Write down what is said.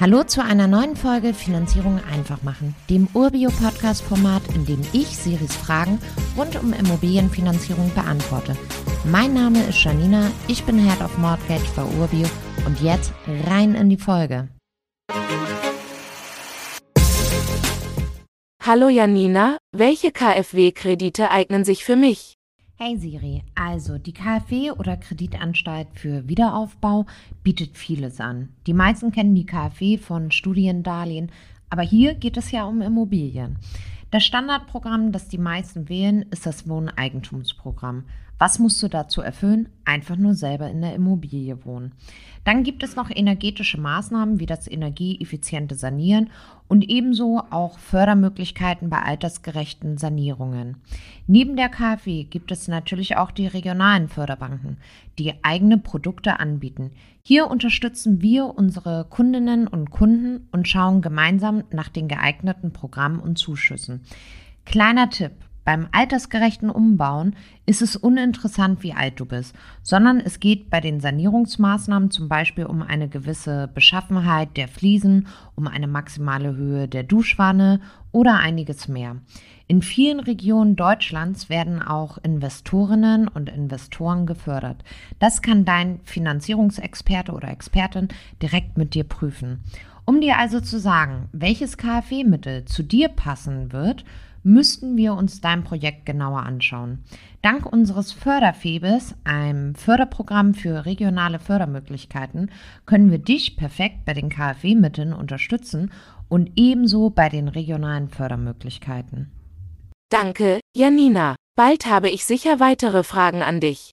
Hallo zu einer neuen Folge Finanzierung einfach machen, dem Urbio-Podcast-Format, in dem ich Siris Fragen rund um Immobilienfinanzierung beantworte. Mein Name ist Janina, ich bin Head of Mortgage bei Urbio und jetzt rein in die Folge. Hallo Janina, welche KfW-Kredite eignen sich für mich? Hey Siri, also die KfW oder Kreditanstalt für Wiederaufbau bietet vieles an. Die meisten kennen die KfW von Studiendarlehen, aber hier geht es ja um Immobilien. Das Standardprogramm, das die meisten wählen, ist das Wohneigentumsprogramm. Was musst du dazu erfüllen? Einfach nur selber in der Immobilie wohnen. Dann gibt es noch energetische Maßnahmen wie das energieeffiziente Sanieren und ebenso auch Fördermöglichkeiten bei altersgerechten Sanierungen. Neben der KfW gibt es natürlich auch die regionalen Förderbanken, die eigene Produkte anbieten. Hier unterstützen wir unsere Kundinnen und Kunden und schauen gemeinsam nach den geeigneten Programmen und Zuschüssen. Kleiner Tipp. Beim altersgerechten Umbauen ist es uninteressant, wie alt du bist, sondern es geht bei den Sanierungsmaßnahmen zum Beispiel um eine gewisse Beschaffenheit der Fliesen, um eine maximale Höhe der Duschwanne oder einiges mehr. In vielen Regionen Deutschlands werden auch Investorinnen und Investoren gefördert. Das kann dein Finanzierungsexperte oder Expertin direkt mit dir prüfen. Um dir also zu sagen, welches KfW-Mittel zu dir passen wird, müssten wir uns dein Projekt genauer anschauen. Dank unseres Förderfebes, einem Förderprogramm für regionale Fördermöglichkeiten, können wir dich perfekt bei den KfW-Mitteln unterstützen und ebenso bei den regionalen Fördermöglichkeiten. Danke, Janina. Bald habe ich sicher weitere Fragen an dich.